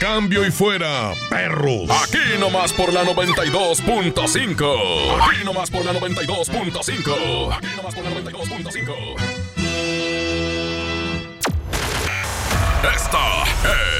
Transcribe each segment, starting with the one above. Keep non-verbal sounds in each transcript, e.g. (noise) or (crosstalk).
cambio y fuera, perros. Aquí nomás por la 92.5. Aquí nomás por la 92.5. Aquí nomás por la 92.5. Esta es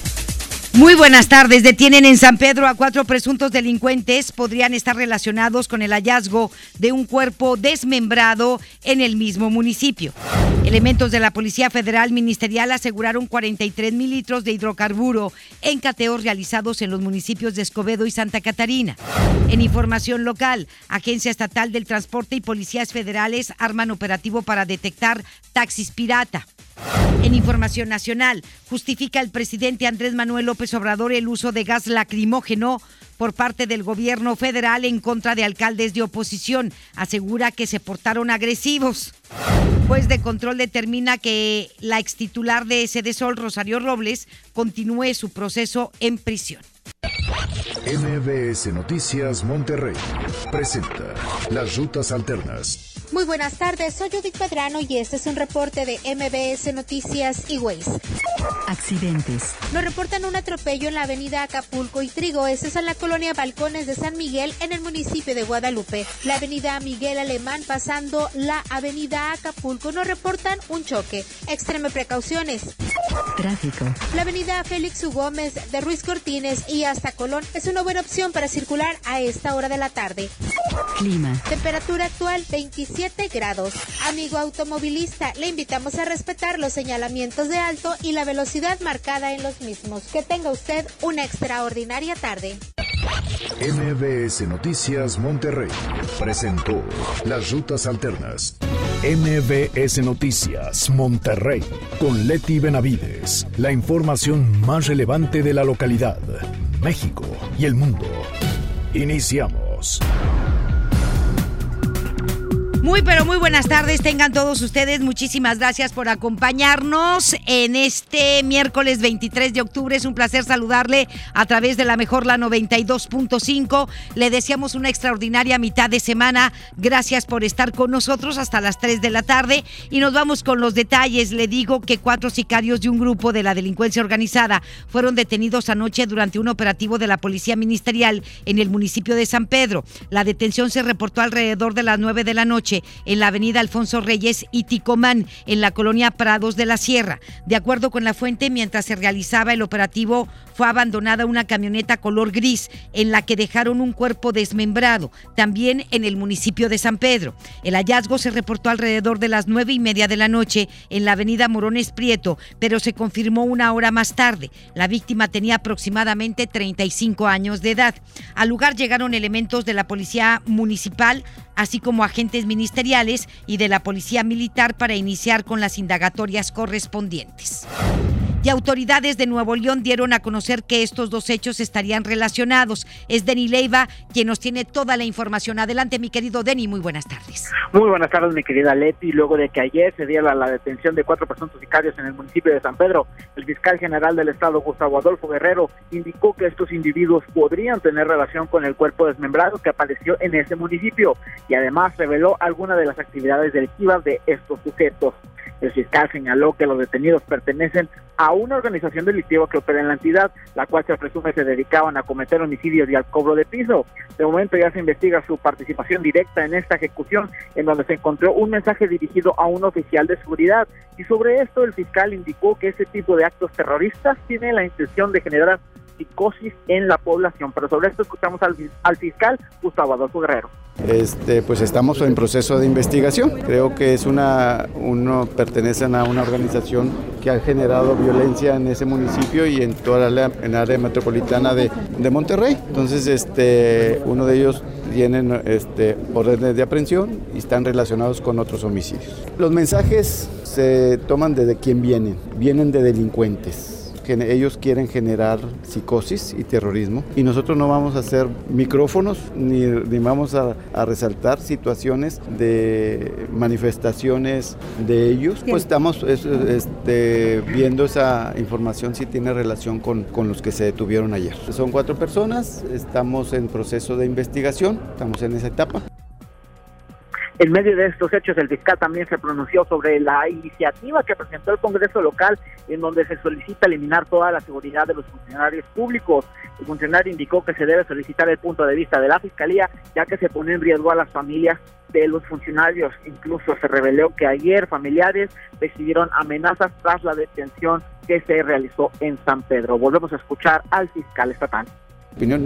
Muy buenas tardes. Detienen en San Pedro a cuatro presuntos delincuentes. Podrían estar relacionados con el hallazgo de un cuerpo desmembrado en el mismo municipio. Elementos de la Policía Federal Ministerial aseguraron 43 mil litros de hidrocarburo en cateos realizados en los municipios de Escobedo y Santa Catarina. En información local, Agencia Estatal del Transporte y Policías Federales arman operativo para detectar taxis pirata. En información nacional, justifica el presidente Andrés Manuel López Obrador el uso de gas lacrimógeno por parte del gobierno federal en contra de alcaldes de oposición. Asegura que se portaron agresivos. Juez de control determina que la extitular de Sol, Rosario Robles, continúe su proceso en prisión. MBS Noticias Monterrey presenta las rutas alternas. Muy buenas tardes, soy Judith Pedrano y este es un reporte de MBS Noticias y Waze. Accidentes. Nos reportan un atropello en la avenida Acapulco y Trigo. Este es en la colonia Balcones de San Miguel, en el municipio de Guadalupe. La avenida Miguel Alemán pasando la avenida Acapulco nos reportan un choque. Extreme precauciones. Tráfico. La avenida Félix U. Gómez de Ruiz Cortines y hasta Colón es una buena opción para circular a esta hora de la tarde. Clima. Temperatura actual 27 grados. Amigo automovilista, le invitamos a respetar los señalamientos de alto y la velocidad marcada en los mismos. Que tenga usted una extraordinaria tarde. MBS Noticias Monterrey presentó las rutas alternas. MBS Noticias Monterrey con Leti Benavides. La información más relevante de la localidad, México y el mundo. Iniciamos. Muy, pero muy buenas tardes tengan todos ustedes. Muchísimas gracias por acompañarnos en este miércoles 23 de octubre. Es un placer saludarle a través de la mejor la 92.5. Le deseamos una extraordinaria mitad de semana. Gracias por estar con nosotros hasta las 3 de la tarde. Y nos vamos con los detalles. Le digo que cuatro sicarios de un grupo de la delincuencia organizada fueron detenidos anoche durante un operativo de la Policía Ministerial en el municipio de San Pedro. La detención se reportó alrededor de las 9 de la noche en la avenida Alfonso Reyes y Ticomán, en la colonia Prados de la Sierra. De acuerdo con la fuente, mientras se realizaba el operativo, fue abandonada una camioneta color gris en la que dejaron un cuerpo desmembrado, también en el municipio de San Pedro. El hallazgo se reportó alrededor de las nueve y media de la noche en la avenida Morones Prieto, pero se confirmó una hora más tarde. La víctima tenía aproximadamente 35 años de edad. Al lugar llegaron elementos de la policía municipal, así como agentes ministeriales y de la Policía Militar para iniciar con las indagatorias correspondientes y autoridades de Nuevo León dieron a conocer que estos dos hechos estarían relacionados. Es Denny Leiva quien nos tiene toda la información. Adelante, mi querido Denny, muy buenas tardes. Muy buenas tardes, mi querida Leti. Luego de que ayer se diera la, detención de cuatro presuntos sicarios en el municipio de San Pedro, el fiscal general del estado, Gustavo Adolfo Guerrero, indicó que estos individuos podrían tener relación con el cuerpo desmembrado que apareció en ese municipio y además reveló algunas de las actividades delictivas de estos sujetos. El fiscal señaló que los detenidos pertenecen a una organización delictiva que opera en la entidad, la cual se presume se dedicaban a cometer homicidios y al cobro de piso. De momento ya se investiga su participación directa en esta ejecución, en donde se encontró un mensaje dirigido a un oficial de seguridad. Y sobre esto el fiscal indicó que ese tipo de actos terroristas tiene la intención de generar psicosis en la población. Pero sobre esto escuchamos al, al fiscal Gustavo Adolfo Guerrero. Este, pues estamos en proceso de investigación. Creo que es una, uno pertenecen a una organización que ha generado violencia en ese municipio y en toda la en área metropolitana de, de, Monterrey. Entonces, este, uno de ellos tiene este, órdenes de aprehensión y están relacionados con otros homicidios. Los mensajes se toman desde quién vienen, vienen de delincuentes ellos quieren generar psicosis y terrorismo y nosotros no vamos a hacer micrófonos ni, vamos a, resaltar situaciones de manifestaciones de ellos. Pues estamos este, viendo esa información si tiene relación con, con los que se detuvieron ayer. Son cuatro personas, estamos en proceso de investigación, estamos en esa etapa. En medio de estos hechos, el fiscal también se pronunció sobre la iniciativa que presentó el Congreso local, en donde se solicita eliminar toda la seguridad de los funcionarios públicos. El funcionario indicó que se debe solicitar el punto de vista de la Fiscalía, ya que se pone en riesgo a las familias de los funcionarios. Incluso se reveló que ayer familiares recibieron amenazas tras la detención que se realizó en San Pedro. Volvemos a escuchar al fiscal estatal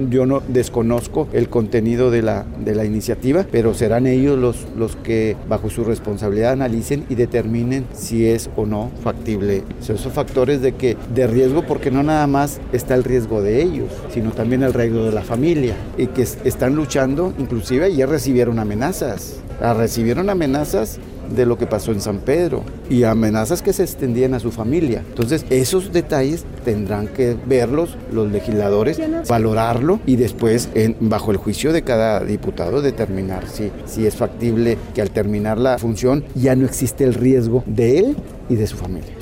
yo no desconozco el contenido de la, de la iniciativa, pero serán ellos los, los que bajo su responsabilidad analicen y determinen si es o no factible. Son esos factores de, que, de riesgo porque no nada más está el riesgo de ellos, sino también el riesgo de la familia y que están luchando, inclusive ayer recibieron amenazas, ah, recibieron amenazas de lo que pasó en San Pedro y amenazas que se extendían a su familia. Entonces, esos detalles tendrán que verlos los legisladores, valorarlo y después, bajo el juicio de cada diputado, determinar si, si es factible que al terminar la función ya no existe el riesgo de él y de su familia.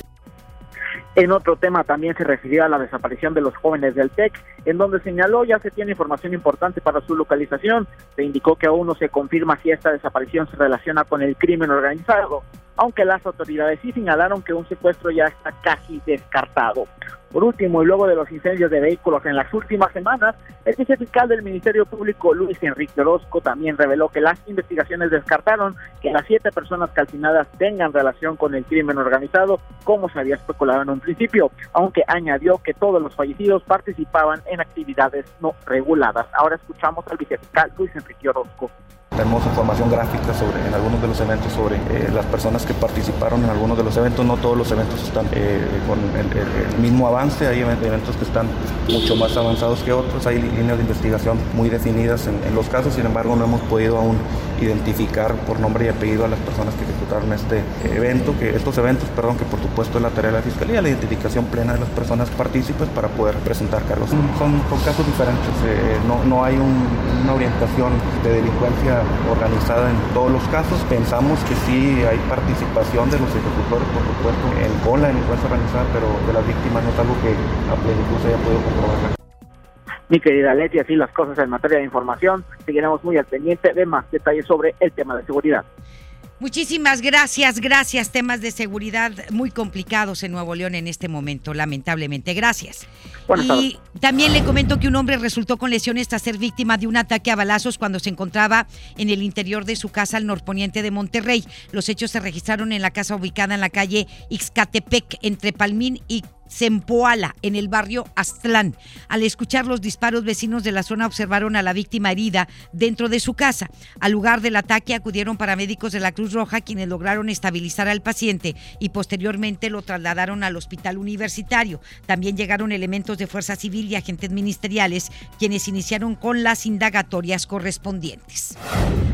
En otro tema también se refirió a la desaparición de los jóvenes del TEC, en donde señaló ya se tiene información importante para su localización. Se indicó que aún no se confirma si esta desaparición se relaciona con el crimen organizado, aunque las autoridades sí señalaron que un secuestro ya está casi descartado. Por último, y luego de los incendios de vehículos en las últimas semanas, el vicefiscal del Ministerio Público, Luis Enrique Orozco, también reveló que las investigaciones descartaron que las siete personas calcinadas tengan relación con el crimen organizado, como se había especulado en un principio, aunque añadió que todos los fallecidos participaban en actividades no reguladas. Ahora escuchamos al vicefiscal Luis Enrique Orozco. Tenemos información gráfica sobre en algunos de los eventos sobre eh, las personas que participaron en algunos de los eventos. No todos los eventos están eh, con el, mismo avance. Hay eventos que están mucho más avanzados que otros. Hay líneas de investigación muy definidas en, los casos. Sin embargo, no hemos podido aún identificar por nombre y apellido a las personas que ejecutaron este evento, que estos eventos, perdón, que por supuesto es la tarea de la Fiscalía, la identificación plena de las personas partícipes para poder presentar cargos. Son, casos diferentes, eh, no, no, hay una orientación de delincuencia organizada en todos los casos. Pensamos que sí hay participación de los ejecutores, por supuesto, en, con la delincuencia organizada, pero de las víctimas no es algo que a plenitud se haya podido comprobar. Mi querida Leti, así las cosas en materia de información. Seguiremos muy al pendiente de más detalles sobre el tema de seguridad. Muchísimas gracias, gracias. Temas de seguridad muy complicados en Nuevo León en este momento, lamentablemente. Gracias. y también le comento que un hombre resultó con lesiones tras ser víctima de un ataque a balazos cuando se encontraba en el interior de su casa al norponiente de Monterrey. Los hechos se registraron en la casa ubicada en la calle Ixcatepec, entre Palmín y Sempoala, en el barrio Aztlán. Al escuchar los disparos, vecinos de la zona observaron a la víctima herida dentro de su casa. Al lugar del ataque acudieron paramédicos de la Cruz Roja, quienes lograron estabilizar al paciente y posteriormente lo trasladaron al hospital universitario. También llegaron elementos de Fuerza Civil y agentes ministeriales, quienes iniciaron con las indagatorias correspondientes.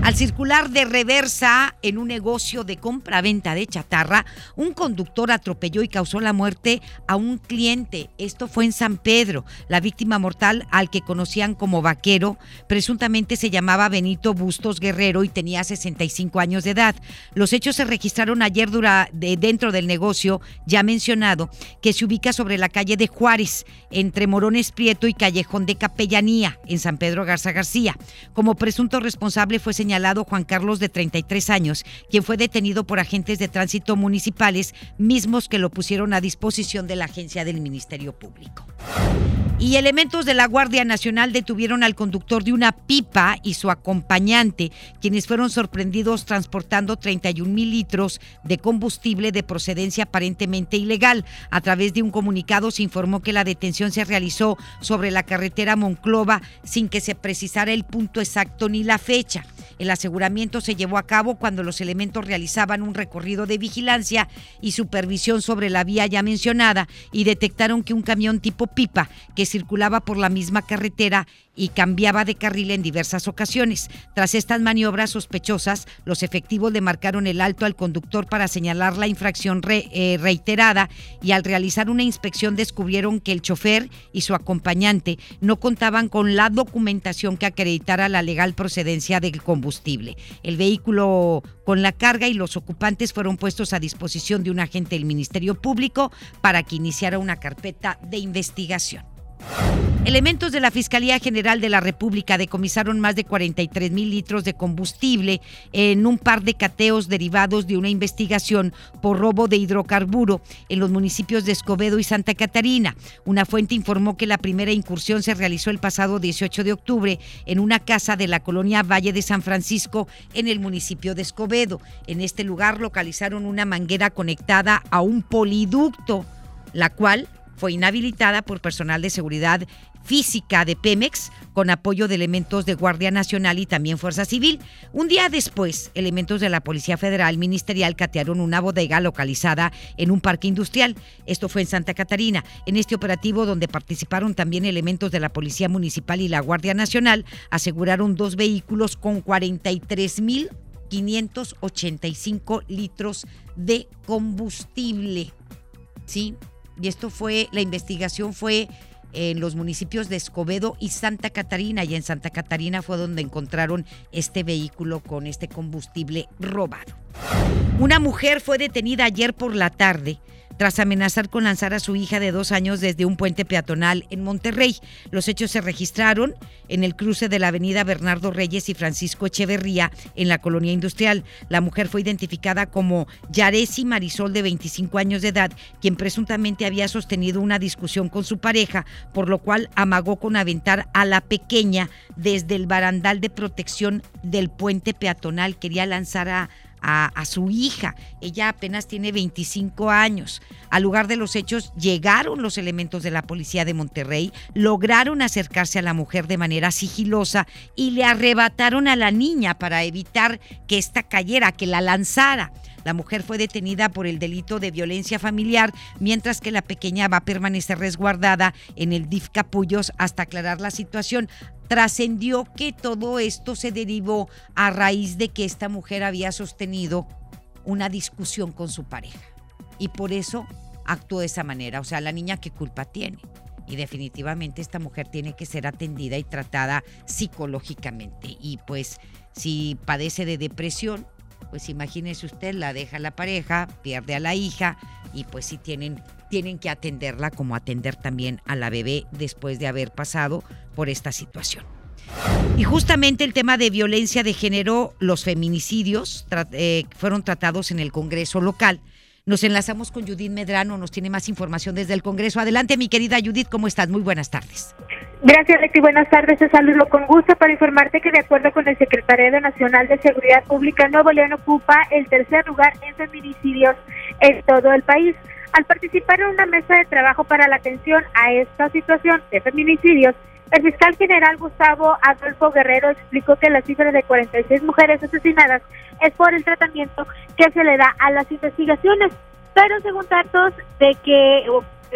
Al circular de reversa en un negocio de compra-venta de chatarra, un conductor atropelló y causó la muerte a un cliente. Esto fue en San Pedro. La víctima mortal, al que conocían como vaquero, presuntamente se llamaba Benito Bustos Guerrero y tenía 65 años de edad. Los hechos se registraron ayer dentro del negocio ya mencionado, que se ubica sobre la calle de Juárez, entre Morones Prieto y Callejón de Capellanía, en San Pedro Garza García. Como presunto responsable fue señalado Juan Carlos de 33 años, quien fue detenido por agentes de tránsito municipales, mismos que lo pusieron a disposición de la agencia del Ministerio Público. Y elementos de la Guardia Nacional detuvieron al conductor de una pipa y su acompañante, quienes fueron sorprendidos transportando 31 mil litros de combustible de procedencia aparentemente ilegal. A través de un comunicado se informó que la detención se realizó sobre la carretera Monclova sin que se precisara el punto exacto ni la fecha. El aseguramiento se llevó a cabo cuando los elementos realizaban un recorrido de vigilancia y supervisión sobre la vía ya mencionada y detectaron que un camión tipo pipa que circulaba por la misma carretera y cambiaba de carril en diversas ocasiones. Tras estas maniobras sospechosas, los efectivos le marcaron el alto al conductor para señalar la infracción eh, reiterada y al realizar una inspección descubrieron que el chofer y su acompañante no contaban con la documentación que acreditara la legal procedencia del combustible. El vehículo con la carga y los ocupantes fueron puestos a disposición de un agente del Ministerio Público para que iniciara una carpeta de investigación. Elementos de la Fiscalía General de la República decomisaron más de 43 mil litros de combustible en un par de cateos derivados de una investigación por robo de hidrocarburo en los municipios de Escobedo y Santa Catarina. Una fuente informó que la primera incursión se realizó el pasado 18 de octubre en una casa de la colonia Valle de San Francisco en el municipio de Escobedo. En este lugar localizaron una manguera conectada a un poliducto, la cual fue inhabilitada por personal de seguridad física de Pemex con apoyo de elementos de Guardia Nacional y también Fuerza Civil. Un día después, elementos de la Policía Federal Ministerial catearon una bodega localizada en un parque industrial. Esto fue en Santa Catarina. En este operativo, donde participaron también elementos de la Policía Municipal y la Guardia Nacional, aseguraron dos vehículos con 43.585 litros de combustible. ¿Sí? Y esto fue, la investigación fue en los municipios de Escobedo y Santa Catarina. Y en Santa Catarina fue donde encontraron este vehículo con este combustible robado. Una mujer fue detenida ayer por la tarde tras amenazar con lanzar a su hija de dos años desde un puente peatonal en Monterrey. Los hechos se registraron en el cruce de la avenida Bernardo Reyes y Francisco Echeverría en la colonia industrial. La mujer fue identificada como Yaresi Marisol de 25 años de edad, quien presuntamente había sostenido una discusión con su pareja, por lo cual amagó con aventar a la pequeña desde el barandal de protección del puente peatonal. Quería lanzar a a, su hija. Ella apenas tiene 25 años. Al lugar de los hechos llegaron los elementos de la policía de Monterrey, lograron acercarse a la mujer de manera sigilosa y le arrebataron a la niña para evitar que ésta cayera, que la lanzara. La mujer fue detenida por el delito de violencia familiar, mientras que la pequeña va a permanecer resguardada en el DIF Capullos hasta aclarar la situación trascendió que todo esto se derivó a raíz de que esta mujer había sostenido una discusión con su pareja. Y por eso actuó de esa manera. O sea, la niña qué culpa tiene. Y definitivamente esta mujer tiene que ser atendida y tratada psicológicamente. Y pues si padece de depresión, pues imagínese usted, la deja la pareja, pierde a la hija y pues si tienen tienen que atenderla como atender también a la bebé después de haber pasado por esta situación. Y justamente el tema de violencia de género, los feminicidios, eh, fueron tratados en el Congreso local. Nos enlazamos con Judith Medrano, nos tiene más información desde el Congreso. Adelante, mi querida Judith, ¿cómo estás? Muy buenas tardes. Gracias, Leti. Buenas tardes. Te saludo con gusto para informarte que, de acuerdo con el Secretariado Nacional de Seguridad Pública, Nuevo León ocupa el tercer lugar en feminicidios en todo el país. Al participar en una mesa de trabajo para la atención a esta situación de feminicidios, el fiscal general Gustavo Adolfo Guerrero explicó que la cifra de 46 mujeres asesinadas es por el tratamiento que se le da a las investigaciones, pero según datos de que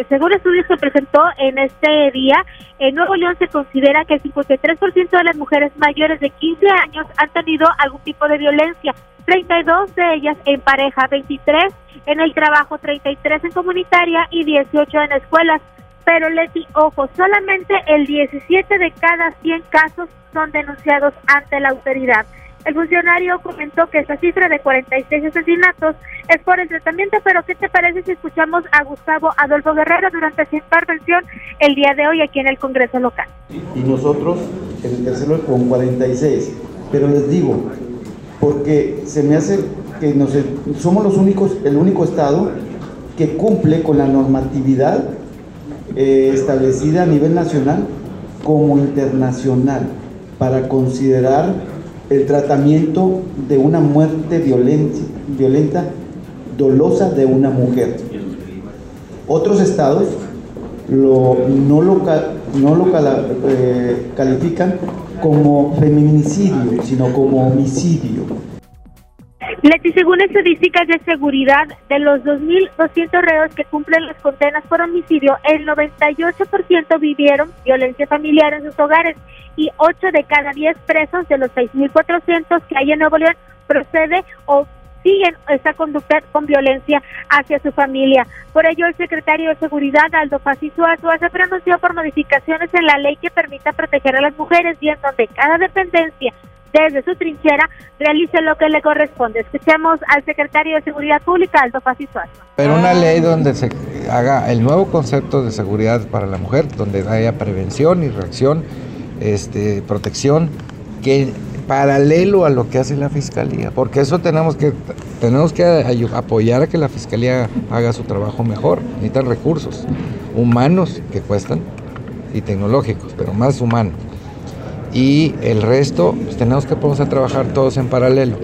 según estudios que presentó en este día, en Nuevo León se considera que el 53% de las mujeres mayores de 15 años han tenido algún tipo de violencia, 32 de ellas en pareja, 23 en el trabajo, 33 en comunitaria y 18 en escuelas. Pero Leti, ojo, solamente el 17 de cada 100 casos son denunciados ante la autoridad. El funcionario comentó que esa cifra de 46 asesinatos es por el tratamiento, pero ¿qué te parece si escuchamos a Gustavo Adolfo Guerrero durante su intervención el día de hoy aquí en el Congreso local? Y nosotros en el tercero con 46, pero les digo, porque se me hace que nos, somos los únicos, el único estado que cumple con la normatividad eh, establecida a nivel nacional como internacional para considerar el tratamiento de una muerte violenta, dolosa de una mujer. Otros estados lo, no lo, no lo eh, califican como feminicidio, sino como homicidio. Leti, según estadísticas de seguridad, de los 2.200 reos que cumplen las condenas por homicidio, el 98% vivieron violencia familiar en sus hogares y 8 de cada 10 presos de los 6.400 que hay en Nuevo León procede o siguen esta conducta con violencia hacia su familia. Por ello, el secretario de Seguridad, Aldo Facizo se pronunció por modificaciones en la ley que permita proteger a las mujeres y en donde cada dependencia desde su trinchera realice lo que le corresponde. Escuchemos al secretario de Seguridad Pública, Aldo Facizuazo. Pero una ley donde se haga el nuevo concepto de seguridad para la mujer, donde haya prevención y reacción, este, protección, que paralelo a lo que hace la fiscalía, porque eso tenemos que tenemos que apoyar a que la fiscalía haga su trabajo mejor. Necesitan recursos humanos que cuestan y tecnológicos, pero más humanos y el resto pues, tenemos que ponernos a trabajar todos en paralelo.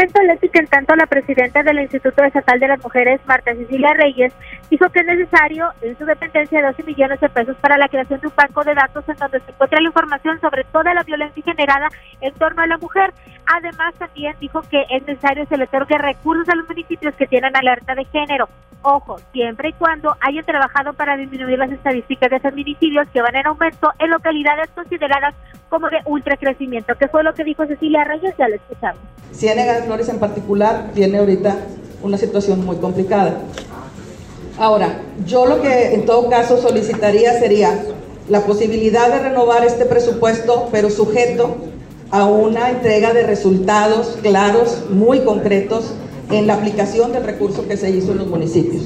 Te comento, Leti, que en tanto la presidenta del Instituto Estatal de las Mujeres, Marta Cecilia Reyes, dijo que es necesario en su dependencia 12 millones de pesos para la creación de un banco de datos en donde se encuentre la información sobre toda la violencia generada en torno a la mujer. Además, también dijo que es necesario se le otorgue recursos a los municipios que tienen alerta de género. Ojo, siempre y cuando hayan trabajado para disminuir las estadísticas de feminicidios que van en aumento en localidades consideradas como de ultracrecimiento, que fue lo que dijo Cecilia Reyes, ya lo escuchamos. Ciénega Flores en particular tiene ahorita una situación muy complicada. Ahora, yo lo que en todo caso solicitaría sería la posibilidad de renovar este presupuesto, pero sujeto a una entrega de resultados claros, muy concretos, en la aplicación del recurso que se hizo en los municipios.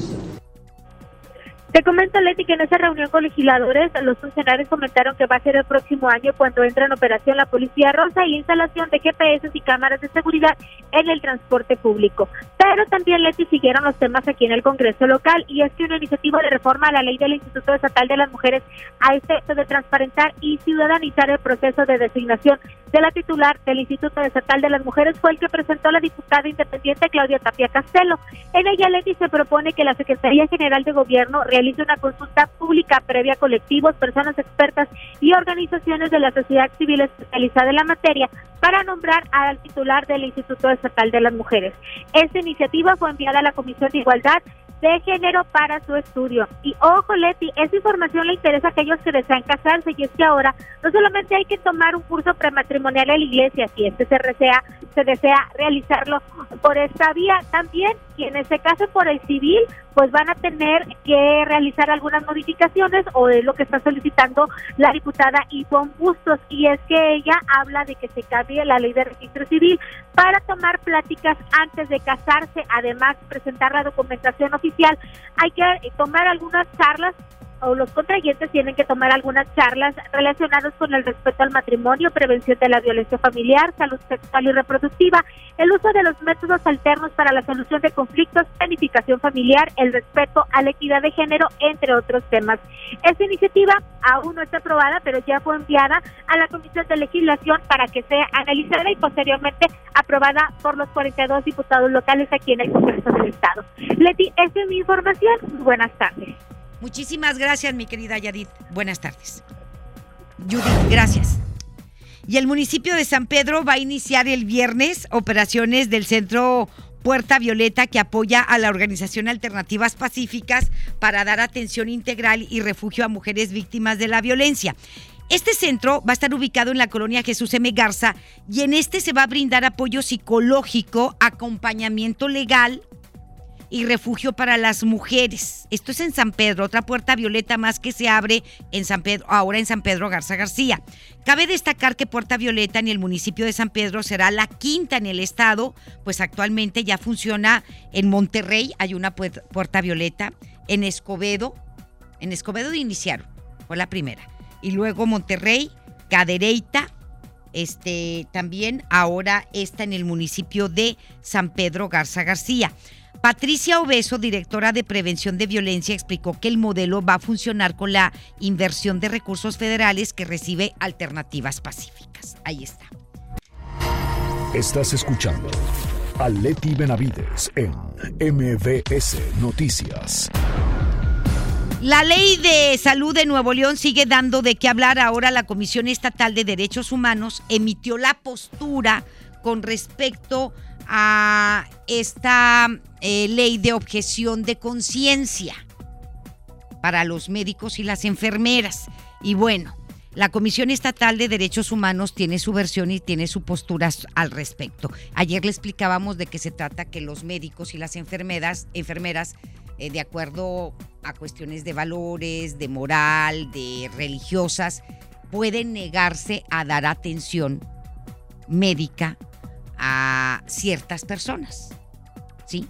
Te comento, Leti, que en esa reunión con legisladores, los funcionarios comentaron que va a ser el próximo año cuando entre en operación la Policía Rosa y instalación de GPS y cámaras de seguridad en el transporte público. Pero también, Leti, siguieron los temas aquí en el Congreso local y es que una iniciativa de reforma a la ley del Instituto Estatal de las Mujeres a efecto de transparentar y ciudadanizar el proceso de designación de la titular del Instituto Estatal de las Mujeres fue el que presentó la diputada independiente Claudia Tapia Castelo. En ella, Leti, se propone que la Secretaría General de Gobierno realice una consulta pública previa a colectivos, personas expertas y organizaciones de la sociedad civil especializada en la materia para nombrar al titular del Instituto Estatal de las Mujeres. Esta iniciativa fue enviada a la Comisión de Igualdad de género para su estudio. Y ojo, Leti, esta información le interesa a aquellos que desean casarse y es que ahora no solamente hay que tomar un curso prematrimonial en la iglesia, si este se desea, se desea realizarlo por esta vía, también quienes se casen por el civil, pues van a tener que realizar algunas modificaciones o es lo que está solicitando la diputada Ivonne Bustos y es que ella habla de que se cambie la ley de registro civil para tomar pláticas antes de casarse, además presentar la documentación oficial. Hay que tomar algunas charlas o los contrayentes tienen que tomar algunas charlas relacionadas con el respeto al matrimonio, prevención de la violencia familiar, salud sexual y reproductiva, el uso de los métodos alternos para la solución de conflictos, planificación familiar, el respeto a la equidad de género, entre otros temas. Esta iniciativa aún no está aprobada, pero ya fue enviada a la Comisión de Legislación para que sea analizada y posteriormente aprobada por los 42 diputados locales aquí en el Congreso del Estado. Leti, esta es mi información. Buenas tardes. Muchísimas gracias, mi querida Yadit. Buenas tardes. Judith, gracias. Y el municipio de San Pedro va a iniciar el viernes operaciones del centro Puerta Violeta que apoya a la organización Alternativas Pacíficas para dar atención integral y refugio a mujeres víctimas de la violencia. Este centro va a estar ubicado en la colonia Jesús M. Garza y en este se va a brindar apoyo psicológico, acompañamiento legal, y refugio para las mujeres. Esto es en San Pedro, otra puerta violeta más que se abre en San Pedro, ahora en San Pedro Garza García. Cabe destacar que Puerta Violeta en el municipio de San Pedro será la quinta en el estado, pues actualmente ya funciona en Monterrey, hay una Puerta Violeta, en Escobedo, en Escobedo iniciaron, fue la primera. Y luego Monterrey, Cadereyta, este también ahora está en el municipio de San Pedro Garza García. Patricia Obeso, directora de Prevención de Violencia, explicó que el modelo va a funcionar con la inversión de recursos federales que recibe Alternativas Pacíficas. Ahí está. Estás escuchando a Leti Benavides en MBS Noticias. La ley de salud de Nuevo León sigue dando de qué hablar. Ahora la Comisión Estatal de Derechos Humanos emitió la postura con respecto a esta eh, ley de objeción de conciencia para los médicos y las enfermeras. Y bueno, la Comisión Estatal de Derechos Humanos tiene su versión y tiene su postura al respecto. Ayer le explicábamos de qué se trata que los médicos y las enfermeras, enfermeras eh, de acuerdo a cuestiones de valores, de moral, de religiosas, pueden negarse a dar atención médica a ciertas personas. ¿Sí?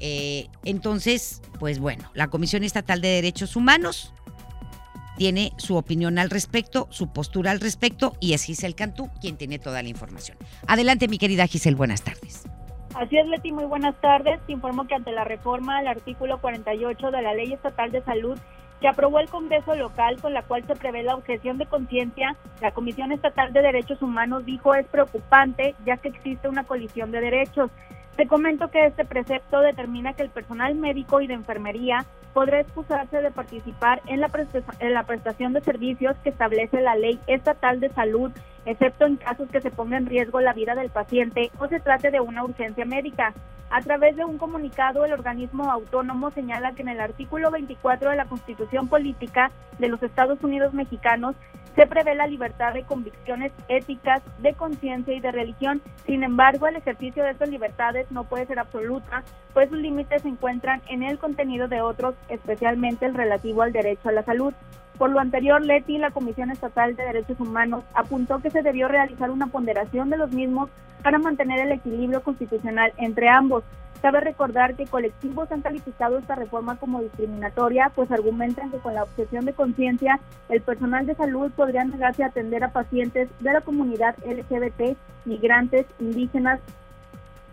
Eh, entonces, pues bueno, la Comisión Estatal de Derechos Humanos tiene su opinión al respecto, su postura al respecto, y es Giselle Cantú quien tiene toda la información. Adelante, mi querida Giselle, buenas tardes. Así es, Leti, muy buenas tardes. Te informo que ante la reforma al artículo 48 de la Ley Estatal de Salud que aprobó el Congreso local con la cual se prevé la objeción de conciencia, la Comisión Estatal de Derechos Humanos dijo es preocupante ya que existe una colisión de derechos. Te comento que este precepto determina que el personal médico y de enfermería podrá excusarse de participar en la, prestación de servicios que establece la Ley Estatal de Salud, excepto en casos que se ponga en riesgo la vida del paciente o se trate de una urgencia médica. A través de un comunicado, el organismo autónomo señala que en el artículo 24 de la Constitución Política de los Estados Unidos Mexicanos se prevé la libertad de convicciones éticas, de conciencia y de religión. Sin embargo, el ejercicio de estas libertades no puede ser absoluta, pues sus límites se encuentran en el contenido de otros, especialmente el relativo al derecho a la salud. Por lo anterior, Leti, la Comisión Estatal de Derechos Humanos, apuntó que se debió realizar una ponderación de los mismos para mantener el equilibrio constitucional entre ambos. Cabe recordar que colectivos han calificado esta reforma como discriminatoria, pues argumentan que con la obsesión de conciencia, el personal de salud podría negarse a atender a pacientes de la comunidad LGBT, migrantes, indígenas,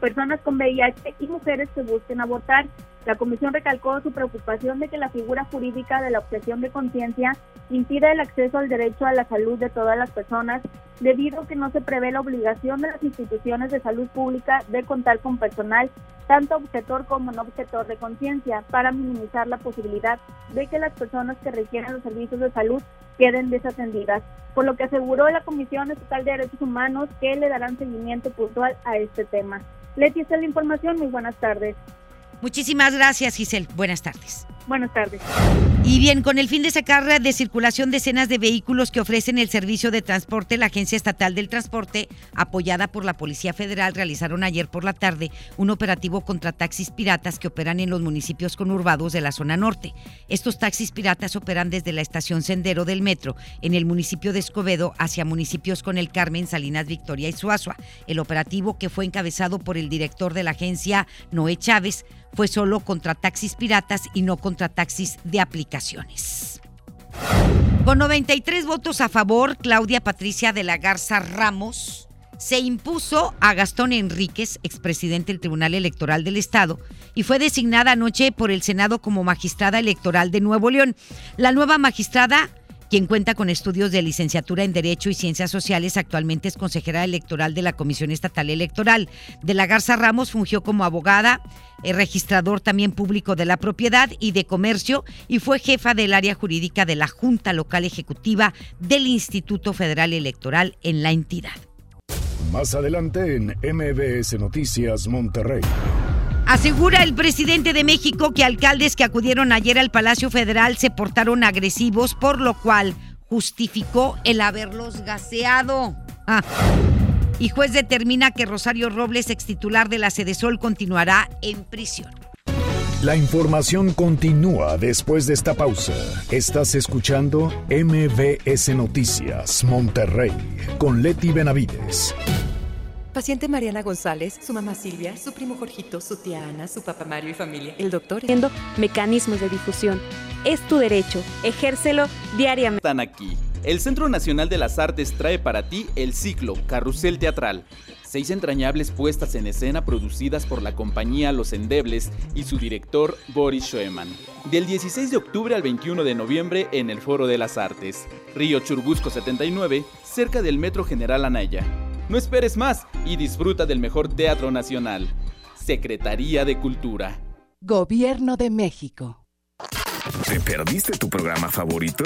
personas con VIH y mujeres que busquen abortar. La comisión recalcó su preocupación de que la figura jurídica de la objeción de conciencia impida el acceso al derecho a la salud de todas las personas, debido a que no se prevé la obligación de las instituciones de salud pública de contar con personal, tanto objetor como no objetor de conciencia, para minimizar la posibilidad de que las personas que requieren los servicios de salud queden desatendidas, por lo que aseguró la Comisión Estatal de Derechos Humanos que le darán seguimiento puntual a este tema. Leti, esta es la información. Muy buenas tardes. Muchísimas gracias, Giselle. Buenas tardes. Buenas tardes. Y bien, con el fin de sacar de circulación decenas de vehículos que ofrecen el servicio de transporte, la Agencia Estatal del Transporte, apoyada por la Policía Federal, realizaron ayer por la tarde un operativo contra taxis piratas que operan en los municipios conurbados de la zona norte. Estos taxis piratas operan desde la estación Sendero del Metro en el municipio de Escobedo hacia municipios con el Carmen, Salinas, Victoria y Suazua. El operativo que fue encabezado por el director de la agencia, Noé Chávez, fue solo contra taxis piratas y no contra taxis de aplicaciones. Con 93 votos a favor, Claudia Patricia de la Garza Ramos se impuso a Gastón Enríquez, expresidente del Tribunal Electoral del Estado, y fue designada anoche por el Senado como magistrada electoral de Nuevo León. La nueva magistrada quien cuenta con estudios de licenciatura en Derecho y Ciencias Sociales, actualmente es consejera electoral de la Comisión Estatal Electoral. De la Garza Ramos fungió como abogada, eh, registrador también público de la propiedad y de comercio y fue jefa del área jurídica de la Junta Local Ejecutiva del Instituto Federal Electoral en la entidad. Más adelante en MBS Noticias Monterrey. Asegura el presidente de México que alcaldes que acudieron ayer al Palacio Federal se portaron agresivos, por lo cual justificó el haberlos gaseado. Ah. Y juez determina que Rosario Robles, ex titular de la Sol, continuará en prisión. La información continúa después de esta pausa. Estás escuchando MBS Noticias Monterrey con Leti Benavides. Paciente Mariana González, su mamá Silvia, su primo Jorgito, su tía Ana, su papá Mario y familia. El doctor. Viendo mecanismos de difusión. Es tu derecho. Ejércelo diariamente. Están aquí. El Centro Nacional de las Artes trae para ti el ciclo Carrusel Teatral. Seis entrañables puestas en escena producidas por la compañía Los Endebles y su director Boris Schoeman. Del 16 de octubre al 21 de noviembre en el Foro de las Artes, Río Churbusco 79, cerca del Metro General Anaya. No esperes más y disfruta del mejor teatro nacional. Secretaría de Cultura. Gobierno de México. ¿Te perdiste tu programa favorito?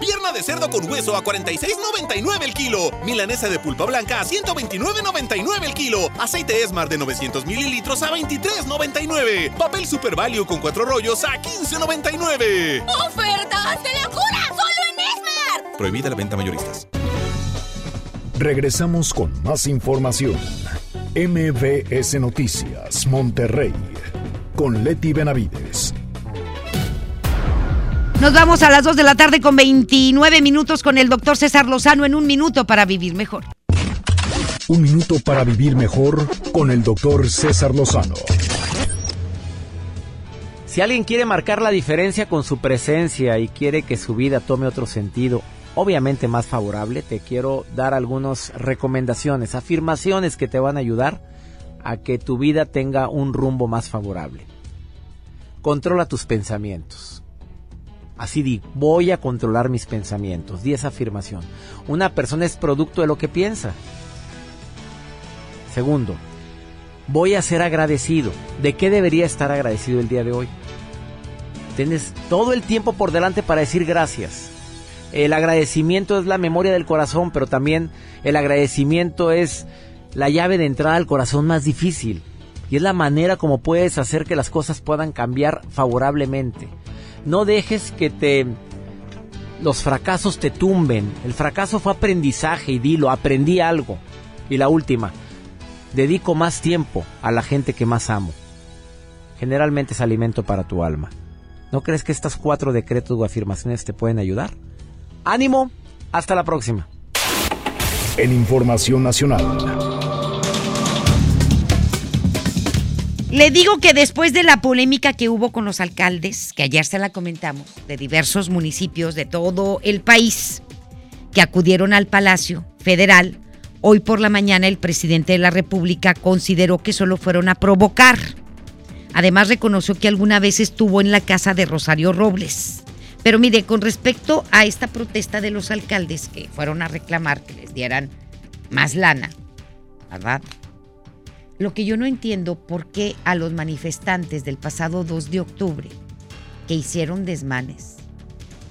Pierna de cerdo con hueso a 46.99 el kilo. Milanesa de pulpa blanca a 129.99 el kilo. Aceite Esmart de 900 mililitros a 23.99. Papel Super Value con cuatro rollos a 15.99. ¡Ofertas de locura! ¡Solo en Esmart! Prohibida la venta mayoristas. Regresamos con más información. MBS Noticias, Monterrey, con Leti Benavides. Nos vamos a las 2 de la tarde con 29 minutos con el doctor César Lozano en un minuto para vivir mejor. Un minuto para vivir mejor con el doctor César Lozano. Si alguien quiere marcar la diferencia con su presencia y quiere que su vida tome otro sentido, obviamente más favorable, te quiero dar algunas recomendaciones, afirmaciones que te van a ayudar a que tu vida tenga un rumbo más favorable. Controla tus pensamientos. Así di, voy a controlar mis pensamientos. Di esa afirmación. Una persona es producto de lo que piensa. Segundo, voy a ser agradecido. ¿De qué debería estar agradecido el día de hoy? Tienes todo el tiempo por delante para decir gracias. El agradecimiento es la memoria del corazón, pero también el agradecimiento es la llave de entrada al corazón más difícil. Y es la manera como puedes hacer que las cosas puedan cambiar favorablemente. No dejes que te los fracasos te tumben. El fracaso fue aprendizaje y dilo, aprendí algo. Y la última, dedico más tiempo a la gente que más amo. Generalmente es alimento para tu alma. ¿No crees que estos cuatro decretos o afirmaciones te pueden ayudar? Ánimo, hasta la próxima. En Información Nacional. Le digo que después de la polémica que hubo con los alcaldes, que ayer se la comentamos, de diversos municipios de todo el país, que acudieron al Palacio Federal, hoy por la mañana el presidente de la República consideró que solo fueron a provocar. Además reconoció que alguna vez estuvo en la casa de Rosario Robles. Pero mire, con respecto a esta protesta de los alcaldes que fueron a reclamar que les dieran más lana, ¿verdad? Lo que yo no entiendo por qué a los manifestantes del pasado 2 de octubre, que hicieron desmanes,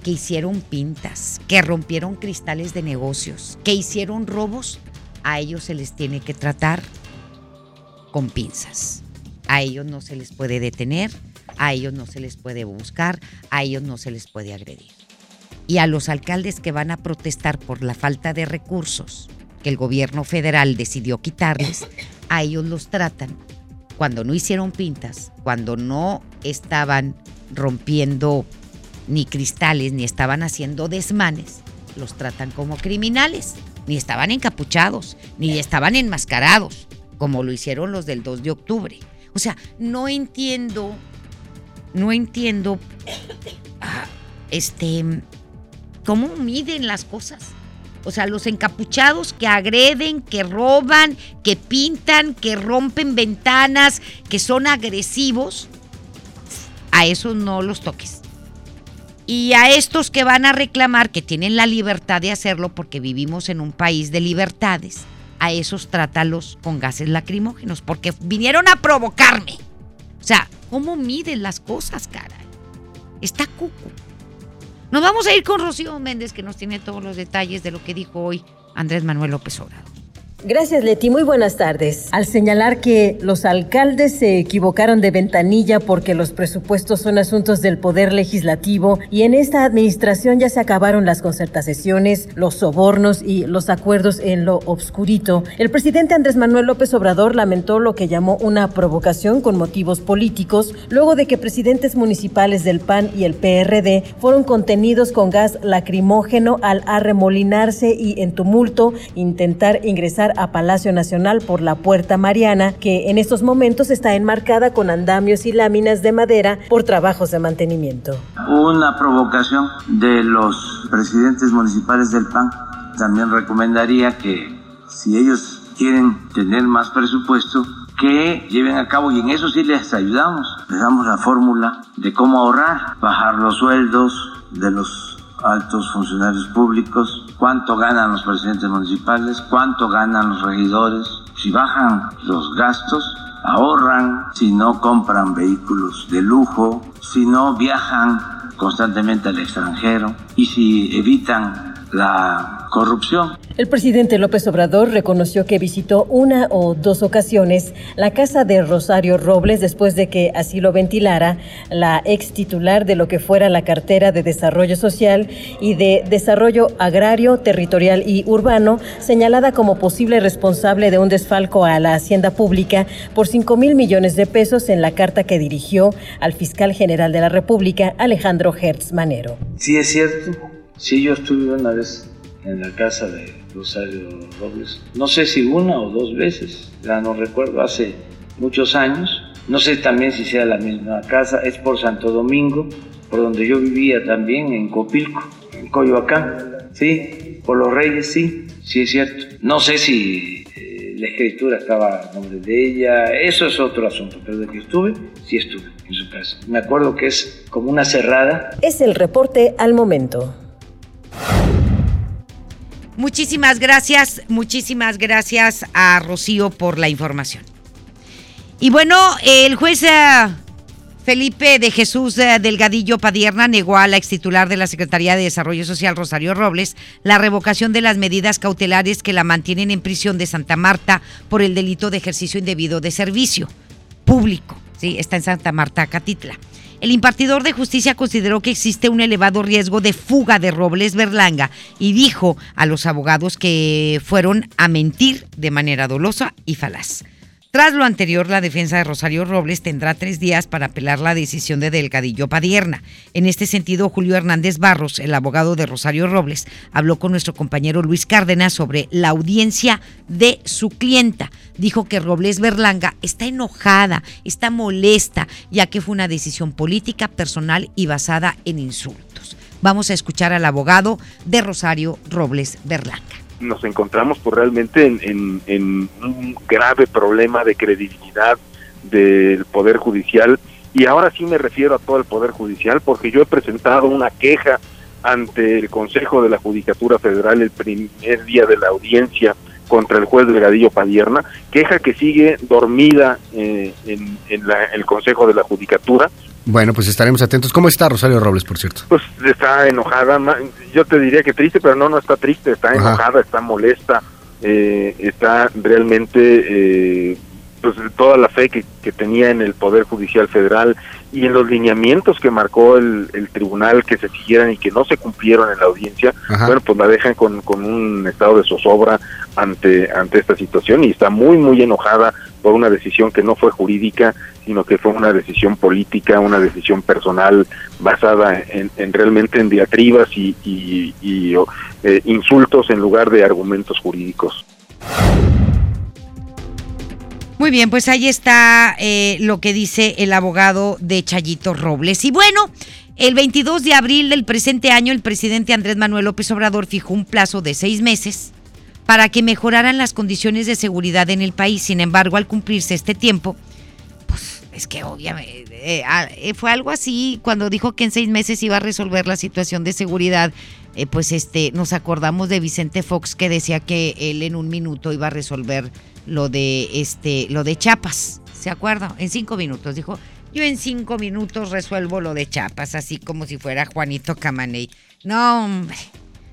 que hicieron pintas, que rompieron cristales de negocios, que hicieron robos, a ellos se les tiene que tratar con pinzas. A ellos no se les puede detener, a ellos no se les puede buscar, a ellos no se les puede agredir. Y a los alcaldes que van a protestar por la falta de recursos que el gobierno federal decidió quitarles, a ellos los tratan cuando no hicieron pintas, cuando no estaban rompiendo ni cristales, ni estaban haciendo desmanes, los tratan como criminales, ni estaban encapuchados, ni estaban enmascarados, como lo hicieron los del 2 de octubre. O sea, no entiendo, no entiendo, ah, este, cómo miden las cosas. O sea, los encapuchados que agreden, que roban, que pintan, que rompen ventanas, que son agresivos, a esos no los toques. Y a estos que van a reclamar que tienen la libertad de hacerlo porque vivimos en un país de libertades, a esos trátalos con gases lacrimógenos porque vinieron a provocarme. O sea, ¿cómo miden las cosas, cara? Está cuco. Nos vamos a ir con Rocío Méndez, que nos tiene todos los detalles de lo que dijo hoy Andrés Manuel López Obrador. Gracias, Leti. Muy buenas tardes. Al señalar que los alcaldes se equivocaron de ventanilla porque los presupuestos son asuntos del Poder Legislativo y en esta administración ya se acabaron las concertaciones, los sobornos y los acuerdos en lo obscurito, el presidente Andrés Manuel López Obrador lamentó lo que llamó una provocación con motivos políticos luego de que presidentes municipales del PAN y el PRD fueron contenidos con gas lacrimógeno al arremolinarse y en tumulto intentar ingresar a Palacio Nacional por la Puerta Mariana, que en estos momentos está enmarcada con andamios y láminas de madera por trabajos de mantenimiento. Una provocación de los presidentes municipales del PAN. También recomendaría que si ellos quieren tener más presupuesto, que lleven a cabo y en eso sí les ayudamos. Les damos la fórmula de cómo ahorrar, bajar los sueldos de los altos funcionarios públicos, cuánto ganan los presidentes municipales, cuánto ganan los regidores. Si bajan los gastos, ahorran, si no compran vehículos de lujo, si no viajan constantemente al extranjero y si evitan la corrupción. El presidente López Obrador reconoció que visitó una o dos ocasiones la casa de Rosario Robles después de que así lo ventilara la ex titular de lo que fuera la cartera de Desarrollo Social y de Desarrollo Agrario, Territorial y Urbano, señalada como posible responsable de un desfalco a la Hacienda Pública por 5 mil millones de pesos en la carta que dirigió al fiscal general de la República, Alejandro Hertz Manero. Sí es cierto, sí yo estuve una vez en la casa de Rosario Robles. No sé si una o dos veces, ya no recuerdo, hace muchos años. No sé también si sea la misma casa, es por Santo Domingo, por donde yo vivía también, en Copilco, en Coyoacán. Sí, por los Reyes, sí, sí es cierto. No sé si eh, la escritura estaba a nombre de ella, eso es otro asunto, pero de que estuve, sí estuve en su casa. Me acuerdo que es como una cerrada. Es el reporte al momento. Muchísimas gracias, muchísimas gracias a Rocío por la información. Y bueno, el juez eh, Felipe de Jesús eh, Delgadillo Padierna negó a la extitular de la Secretaría de Desarrollo Social, Rosario Robles, la revocación de las medidas cautelares que la mantienen en prisión de Santa Marta por el delito de ejercicio indebido de servicio público. Sí, está en Santa Marta, Catitla. El impartidor de justicia consideró que existe un elevado riesgo de fuga de Robles Berlanga y dijo a los abogados que fueron a mentir de manera dolosa y falaz. Tras lo anterior, la defensa de Rosario Robles tendrá tres días para apelar la decisión de Delgadillo Padierna. En este sentido, Julio Hernández Barros, el abogado de Rosario Robles, habló con nuestro compañero Luis Cárdenas sobre la audiencia de su clienta. Dijo que Robles Berlanga está enojada, está molesta, ya que fue una decisión política, personal y basada en insultos. Vamos a escuchar al abogado de Rosario Robles Berlanga nos encontramos pues realmente en, un grave problema de credibilidad del Poder Judicial. Y ahora sí me refiero a todo el Poder Judicial porque yo he presentado una queja ante el Consejo de la Judicatura Federal el primer día de la audiencia contra el juez Delgadillo Padierna, queja que sigue dormida eh, en, en la, el Consejo de la Judicatura, bueno, pues estaremos atentos. ¿Cómo está Rosario Robles, por cierto? Pues está enojada, yo te diría que triste, pero no, no está triste, está enojada, está molesta, eh, está realmente, eh, pues toda la fe que, que, tenía en el Poder Judicial Federal y en los lineamientos que marcó el, el, tribunal que se siguieran y que no se cumplieron en la audiencia, bueno, pues la dejan con, con un estado de zozobra ante, ante esta situación y está muy, muy enojada por una decisión que no fue jurídica, sino que fue una decisión política, una decisión personal basada en, en realmente en diatribas y, eh, insultos en lugar de argumentos jurídicos. Muy bien, pues ahí está eh, lo que dice el abogado de Chayito Robles. Y bueno, el 22 de abril del presente año, el presidente Andrés Manuel López Obrador fijó un plazo de seis meses para que mejoraran las condiciones de seguridad en el país. Sin embargo, al cumplirse este tiempo, pues es que obviamente eh, eh, fue algo así cuando dijo que en seis meses iba a resolver la situación de seguridad. Eh, pues este nos acordamos de Vicente Fox que decía que él en un minuto iba a resolver lo de este lo de Chiapas. ¿Se acuerda? En cinco minutos dijo. Yo en cinco minutos resuelvo lo de Chiapas, así como si fuera Juanito Camaney. No, hombre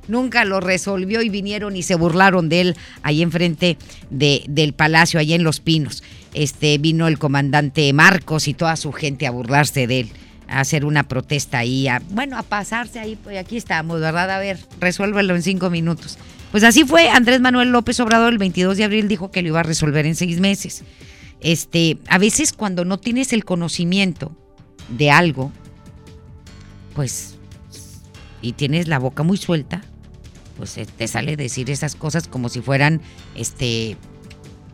nunca lo resolvió y vinieron y se burlaron de él ahí enfrente de, del palacio, ahí en Los Pinos. Este vino el comandante Marcos y toda su gente a burlarse de él, a hacer una protesta ahí, a, bueno, a pasarse ahí, pues aquí estamos, ¿verdad? A ver, resuélvelo en cinco minutos. Pues así fue, Andrés Manuel López Obrador el 22 de abril dijo que lo iba a resolver en seis meses. Este, a veces cuando no tienes el conocimiento de algo, pues, y tienes la boca muy suelta, pues te sale decir esas cosas como si fueran, este,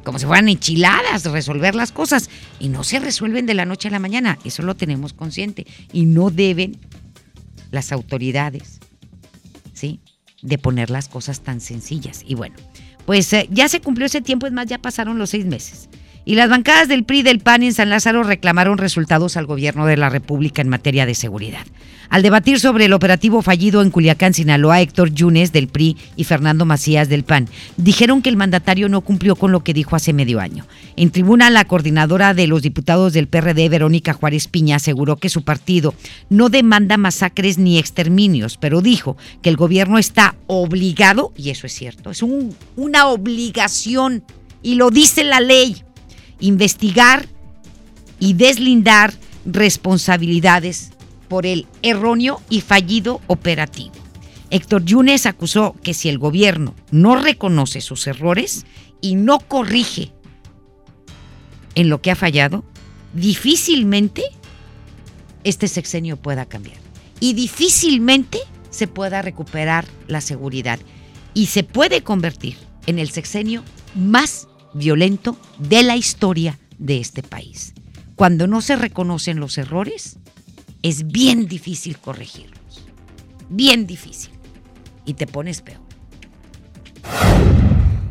como si fueran enchiladas, resolver las cosas. Y no se resuelven de la noche a la mañana, eso lo tenemos consciente. Y no deben las autoridades, ¿sí? De poner las cosas tan sencillas. Y bueno, pues eh, ya se cumplió ese tiempo, es más, ya pasaron los seis meses. Y las bancadas del PRI y del PAN en San Lázaro reclamaron resultados al gobierno de la República en materia de seguridad. Al debatir sobre el operativo fallido en Culiacán, Sinaloa, Héctor Yunes del PRI y Fernando Macías del PAN dijeron que el mandatario no cumplió con lo que dijo hace medio año. En tribuna, la coordinadora de los diputados del PRD, Verónica Juárez Piña, aseguró que su partido no demanda masacres ni exterminios, pero dijo que el gobierno está obligado, y eso es cierto, es un- una obligación, y lo dice la ley, investigar y deslindar responsabilidades por el erróneo y fallido operativo. Héctor Yunes acusó que si el gobierno no reconoce sus errores y no corrige en lo que ha fallado, difícilmente este sexenio pueda cambiar. Y difícilmente se pueda recuperar la seguridad. Y se puede convertir en el sexenio más violento de la historia de este país. Cuando no se reconocen los errores, es bien difícil corregirlos. Bien difícil. Y te pones peor.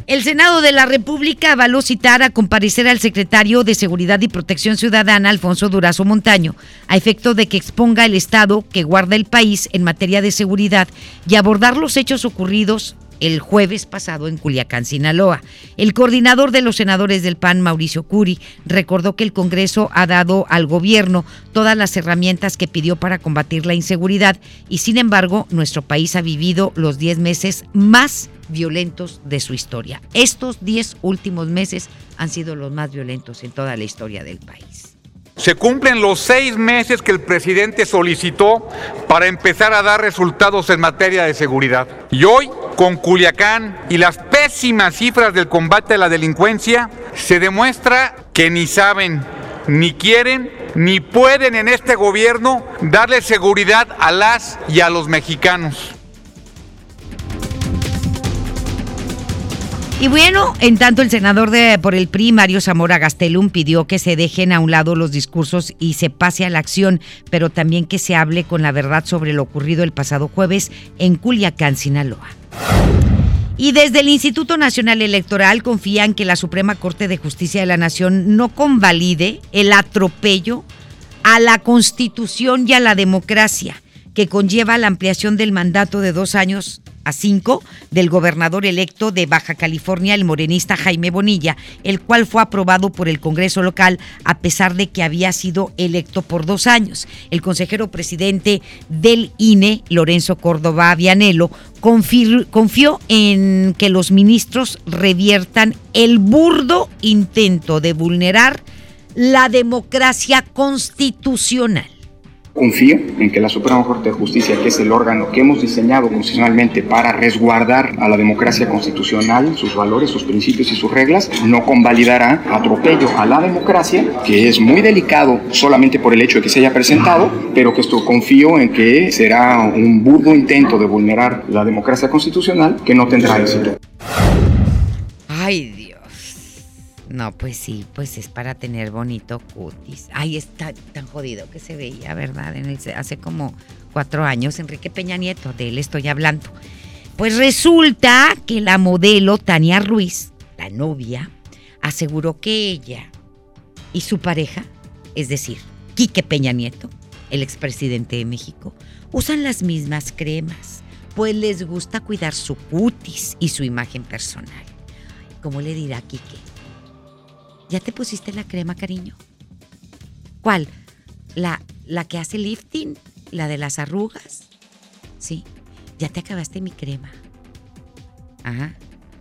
El Senado de la República avaló citar a comparecer al secretario de Seguridad y Protección Ciudadana, Alfonso Durazo Montaño, a efecto de que exponga el estado que guarda el país en materia de seguridad y abordar los hechos ocurridos el jueves pasado en Culiacán, Sinaloa. El coordinador de los senadores del PAN, Mauricio Curi, recordó que el Congreso ha dado al gobierno todas las herramientas que pidió para combatir la inseguridad y sin embargo nuestro país ha vivido los 10 meses más violentos de su historia. Estos 10 últimos meses han sido los más violentos en toda la historia del país. Se cumplen los seis meses que el presidente solicitó para empezar a dar resultados en materia de seguridad. Y hoy, con Culiacán y las pésimas cifras del combate a la delincuencia, se demuestra que ni saben, ni quieren, ni pueden en este gobierno darle seguridad a las y a los mexicanos. Y bueno, en tanto el senador de, por el PRI, Mario Zamora Gastelum, pidió que se dejen a un lado los discursos y se pase a la acción, pero también que se hable con la verdad sobre lo ocurrido el pasado jueves en Culiacán, Sinaloa. Y desde el Instituto Nacional Electoral confían que la Suprema Corte de Justicia de la Nación no convalide el atropello a la Constitución y a la democracia que conlleva la ampliación del mandato de dos años a cinco del gobernador electo de Baja California, el morenista Jaime Bonilla, el cual fue aprobado por el Congreso local a pesar de que había sido electo por dos años. El consejero presidente del INE, Lorenzo Córdoba Vianelo, confió en que los ministros reviertan el burdo intento de vulnerar la democracia constitucional. Confío en que la Suprema Corte de Justicia, que es el órgano que hemos diseñado constitucionalmente para resguardar a la democracia constitucional, sus valores, sus principios y sus reglas, no convalidará atropello a la democracia, que es muy delicado solamente por el hecho de que se haya presentado, pero que esto confío en que será un burdo intento de vulnerar la democracia constitucional que no tendrá éxito. Ay. No, pues sí, pues es para tener bonito cutis. Ay, está tan jodido que se veía, ¿verdad? En el- hace como cuatro años, Enrique Peña Nieto, de él estoy hablando. Pues resulta que la modelo Tania Ruiz, la novia, aseguró que ella y su pareja, es decir, Quique Peña Nieto, el expresidente de México, usan las mismas cremas, pues les gusta cuidar su cutis y su imagen personal. ¿Cómo le dirá Quique? ¿Ya te pusiste la crema, cariño? ¿Cuál? ¿La, la que hace lifting? ¿La de las arrugas? Sí. Ya te acabaste mi crema. Ajá.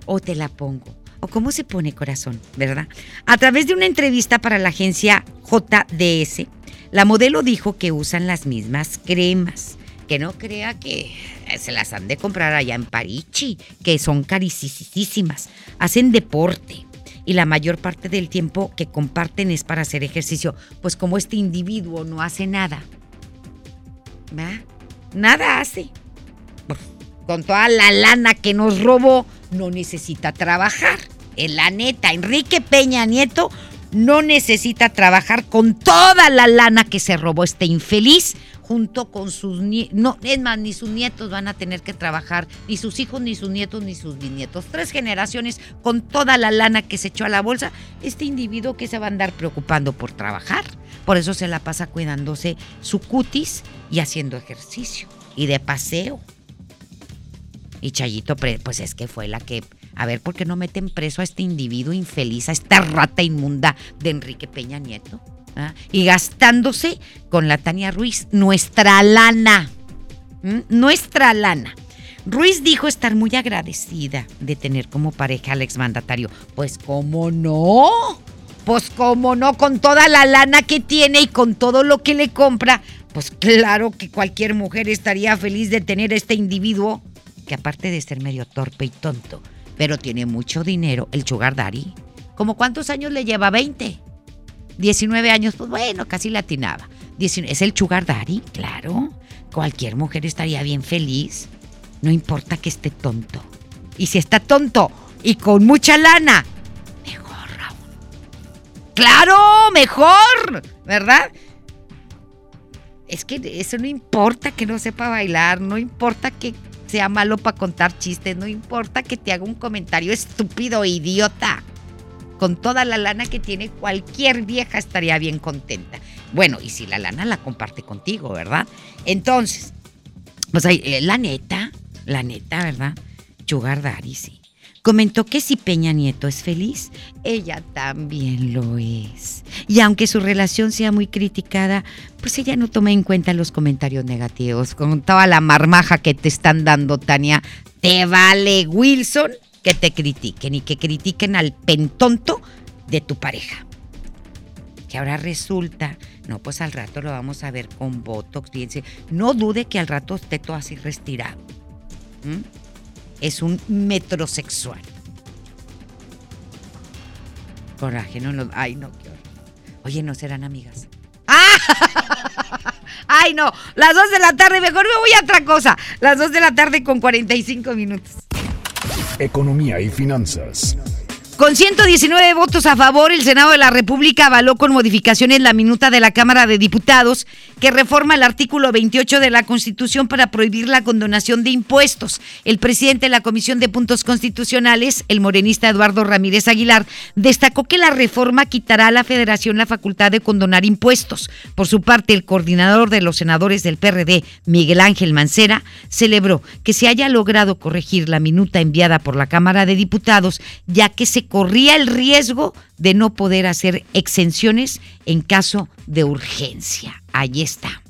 O te la pongo. O cómo se pone corazón, ¿verdad? A través de una entrevista para la agencia JDS, la modelo dijo que usan las mismas cremas. Que no crea que se las han de comprar allá en Parichi, que son carísimas. Hacen deporte y la mayor parte del tiempo que comparten es para hacer ejercicio. Pues como este individuo no hace nada, ¿verdad? Nada hace. Pues, Con toda la lana que nos robó, no necesita trabajar. Es la neta, Enrique Peña Nieto no necesita trabajar con toda la lana que se robó este infeliz junto con sus. No, es más, ni sus nietos van a tener que trabajar, ni sus hijos, ni sus nietos, ni sus bisnietos. Tres generaciones con toda la lana que se echó a la bolsa. Este individuo que se va a andar preocupando por trabajar. Por eso se la pasa cuidándose su cutis y haciendo ejercicio. Y de paseo. Y Chayito, pues es que fue la que. A ver, ¿por qué no meten preso a este individuo infeliz, a esta rata inmunda de Enrique Peña Nieto? ¿Ah? Y gastándose con la Tania Ruiz, nuestra lana. Nuestra lana. Ruiz dijo estar muy agradecida de tener como pareja al exmandatario. Pues cómo no. Pues cómo no, con toda la lana que tiene y con todo lo que le compra. Pues claro que cualquier mujer estaría feliz de tener a este individuo que aparte de ser medio torpe y tonto, pero tiene mucho dinero, el Sugar Daddy. ¿Cómo cuántos años le lleva? ¿20? 19 años, pues bueno, casi latinaba. Es el Sugar Daddy, claro. Cualquier mujer estaría bien feliz. No importa que esté tonto. Y si está tonto y con mucha lana, mejor, Raúl. ¡Claro! ¡Mejor! ¿Verdad? Es que eso no importa que no sepa bailar, no importa que sea malo para contar chistes, no importa que te haga un comentario estúpido, idiota. Con toda la lana que tiene, cualquier vieja estaría bien contenta. Bueno, y si la lana la comparte contigo, ¿verdad? Entonces, pues ahí, eh, la neta, la neta, ¿verdad? Sugar Daddy, sí comentó que si Peña Nieto es feliz, ella también lo es. Y aunque su relación sea muy criticada, pues ella no toma en cuenta los comentarios negativos. Con toda la marmaja que te están dando, Tania, te vale Wilson que te critiquen y que critiquen al pentonto de tu pareja. Que ahora resulta, no, pues al rato lo vamos a ver con Botox, fíjense. No dude que al rato esté todo así restirado. ¿Mm? es un metrosexual. Coraje, no lo. Ay, no, qué Oye, no serán amigas. ¡Ah! (laughs) Ay, no. Las dos de la tarde, mejor me voy a otra cosa. Las dos de la tarde con 45 minutos. Economía y finanzas. Con 119 votos a favor, el Senado de la República avaló con modificaciones la minuta de la Cámara de Diputados que reforma el artículo 28 de la Constitución para prohibir la condonación de impuestos. El presidente de la Comisión de Puntos Constitucionales, el morenista Eduardo Ramírez Aguilar, destacó que la reforma quitará a la Federación la facultad de condonar impuestos. Por su parte, el coordinador de los senadores del PRD, Miguel Ángel Mancera, celebró que se haya logrado corregir la minuta enviada por la Cámara de Diputados, ya que se corría el riesgo de no poder hacer exenciones en caso de urgencia. Ahí está.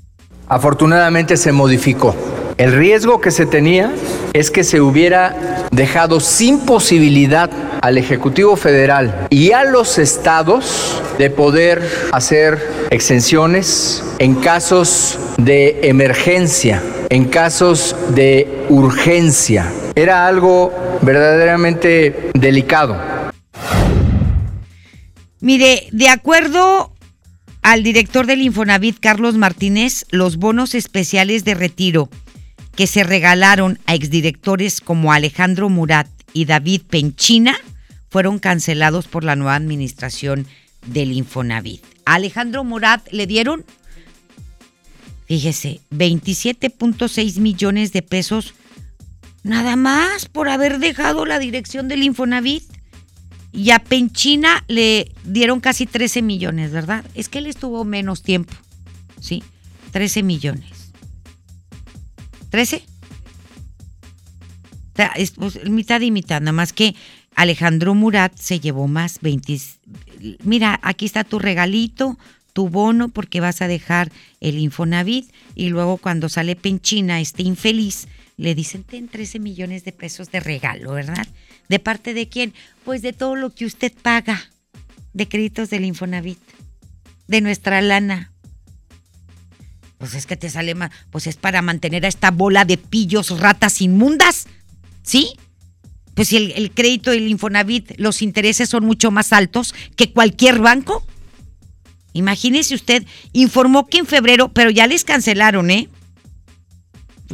Afortunadamente se modificó. El riesgo que se tenía es que se hubiera dejado sin posibilidad al Ejecutivo Federal y a los estados de poder hacer exenciones en casos de emergencia, en casos de urgencia. Era algo verdaderamente delicado. Mire, de acuerdo al director del Infonavit, Carlos Martínez, los bonos especiales de retiro que se regalaron a exdirectores como Alejandro Murat y David Penchina fueron cancelados por la nueva administración del Infonavit. A Alejandro Murat le dieron, fíjese, 27.6 millones de pesos nada más por haber dejado la dirección del Infonavit. Y a Penchina le dieron casi 13 millones, ¿verdad? Es que él estuvo menos tiempo, ¿sí? 13 millones. ¿13? Es, pues, mitad y mitad, nada más que Alejandro Murat se llevó más 20. Mira, aquí está tu regalito, tu bono, porque vas a dejar el Infonavit. Y luego cuando sale Penchina, este infeliz, le dicen, ten 13 millones de pesos de regalo, ¿verdad? ¿De parte de quién? Pues de todo lo que usted paga de créditos del Infonavit, de nuestra lana. Pues es que te sale más, pues es para mantener a esta bola de pillos, ratas inmundas, ¿sí? Pues si el, el crédito del Infonavit, los intereses son mucho más altos que cualquier banco. Imagínese usted, informó que en febrero, pero ya les cancelaron, ¿eh?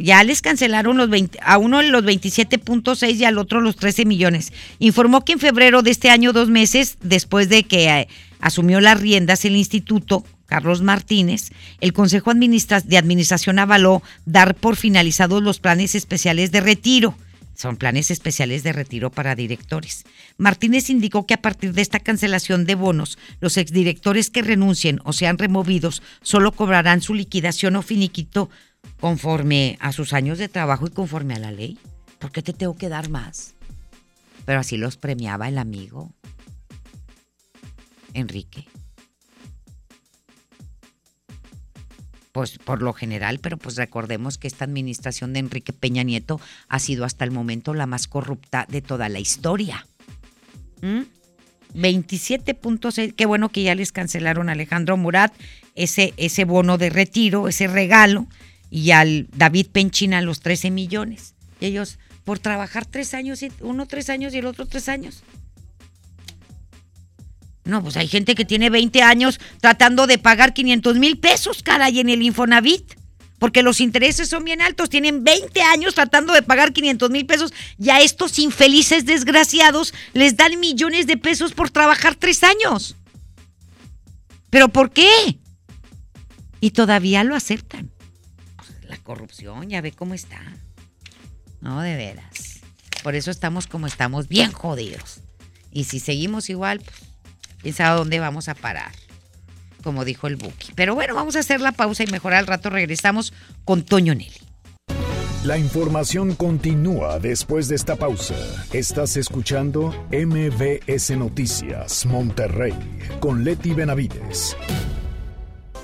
Ya les cancelaron los 20, a uno los 27.6 y al otro los 13 millones. Informó que en febrero de este año, dos meses después de que eh, asumió las riendas el instituto Carlos Martínez, el Consejo de Administración avaló dar por finalizados los planes especiales de retiro. Son planes especiales de retiro para directores. Martínez indicó que a partir de esta cancelación de bonos, los exdirectores que renuncien o sean removidos solo cobrarán su liquidación o finiquito conforme a sus años de trabajo y conforme a la ley. ¿Por qué te tengo que dar más? Pero así los premiaba el amigo Enrique. Pues por lo general, pero pues recordemos que esta administración de Enrique Peña Nieto ha sido hasta el momento la más corrupta de toda la historia. 27.6, ¿Mm? qué bueno que ya les cancelaron a Alejandro Murat ese, ese bono de retiro, ese regalo, y al David Penchina los 13 millones. Y ellos, por trabajar tres años, uno tres años y el otro tres años. No, pues hay gente que tiene 20 años tratando de pagar 500 mil pesos, caray, en el Infonavit. Porque los intereses son bien altos. Tienen 20 años tratando de pagar 500 mil pesos. Y a estos infelices desgraciados les dan millones de pesos por trabajar tres años. ¿Pero por qué? Y todavía lo aceptan. La corrupción, ya ve cómo está. No, de veras. Por eso estamos como estamos, bien jodidos. Y si seguimos igual, pues, quién sabe dónde vamos a parar, como dijo el Buki. Pero bueno, vamos a hacer la pausa y mejor al rato regresamos con Toño Nelly. La información continúa después de esta pausa. Estás escuchando MBS Noticias Monterrey con Leti Benavides.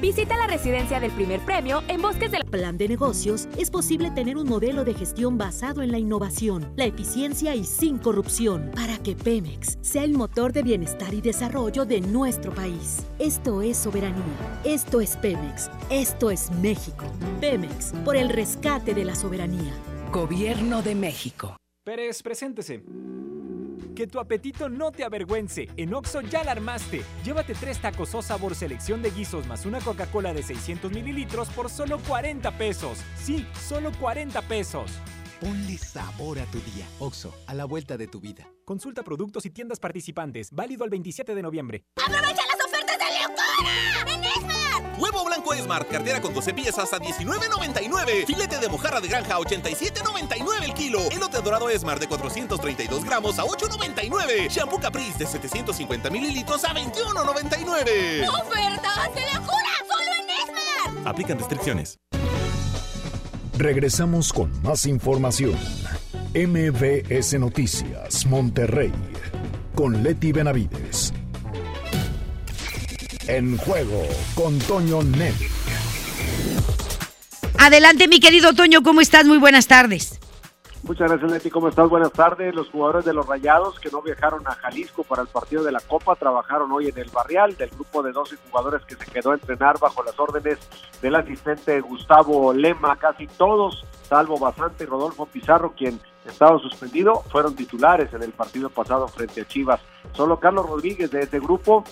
Visita la residencia del primer premio en Bosques del Plan de negocios es posible tener un modelo de gestión basado en la innovación, la eficiencia y sin corrupción para que Pemex sea el motor de bienestar y desarrollo de nuestro país. Esto es soberanía. Esto es Pemex. Esto es México. Pemex por el rescate de la soberanía. Gobierno de México. Pérez, preséntese. Que tu apetito no te avergüence. En Oxo ya la armaste. Llévate tres tacos o sabor selección de guisos más una Coca-Cola de 600 mililitros por solo 40 pesos. Sí, solo 40 pesos. Ponle sabor a tu día. Oxo, a la vuelta de tu vida. Consulta productos y tiendas participantes. Válido al 27 de noviembre. ¡Aprovecha las ofertas de locura! ¡En Esmar! Huevo blanco Esmar, cartera con 12 piezas a 19.99. Filete de mojarra de granja a 87.99 el kilo. Elote dorado Esmar de 432 gramos a 8.99. Shampoo Caprice de 750 mililitros a 21.99. ¡Ofertas de locura! ¡Solo en Esmar! Aplican restricciones. Regresamos con más información. MBS Noticias Monterrey con Leti Benavides. En juego con Toño Net. Adelante, mi querido Toño, ¿cómo estás? Muy buenas tardes. Muchas gracias, Leti. ¿Cómo estás? Buenas tardes. Los jugadores de los Rayados que no viajaron a Jalisco para el partido de la Copa trabajaron hoy en el Barrial del grupo de 12 jugadores que se quedó a entrenar bajo las órdenes del asistente Gustavo Lema. Casi todos, salvo Basante y Rodolfo Pizarro, quien estaba suspendido, fueron titulares en el partido pasado frente a Chivas. Solo Carlos Rodríguez de este grupo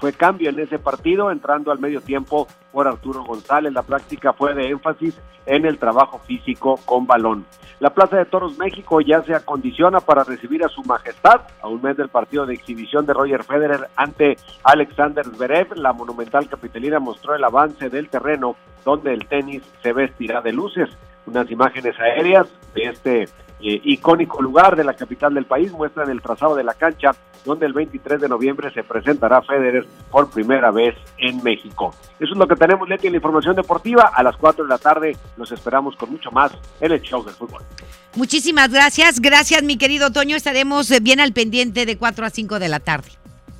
fue cambio en ese partido, entrando al medio tiempo por Arturo González. La práctica fue de énfasis en el trabajo físico con balón. La Plaza de Toros México ya se acondiciona para recibir a su majestad a un mes del partido de exhibición de Roger Federer ante Alexander Zverev. La monumental capitalina mostró el avance del terreno donde el tenis se vestirá de luces. Unas imágenes aéreas de este eh, icónico lugar de la capital del país muestran el trazado de la cancha donde el 23 de noviembre se presentará Federer por primera vez en México. Eso es lo que tenemos, Leti, en la información deportiva. A las 4 de la tarde los esperamos con mucho más en el show del fútbol. Muchísimas gracias. Gracias, mi querido Toño. Estaremos eh, bien al pendiente de 4 a 5 de la tarde.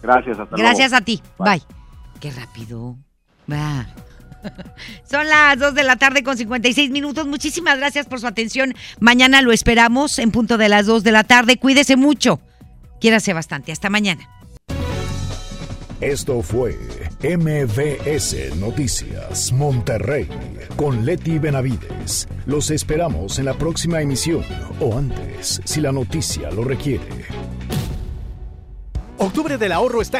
Gracias, hasta Gracias luego. a ti. Bye. Qué rápido. Va. (laughs) Son las 2 de la tarde con 56 minutos. Muchísimas gracias por su atención. Mañana lo esperamos en punto de las 2 de la tarde. Cuídese mucho. Quiérase bastante. Hasta mañana. Esto fue MBS Noticias Monterrey con Leti Benavides. Los esperamos en la próxima emisión o antes, si la noticia lo requiere. Octubre del ahorro está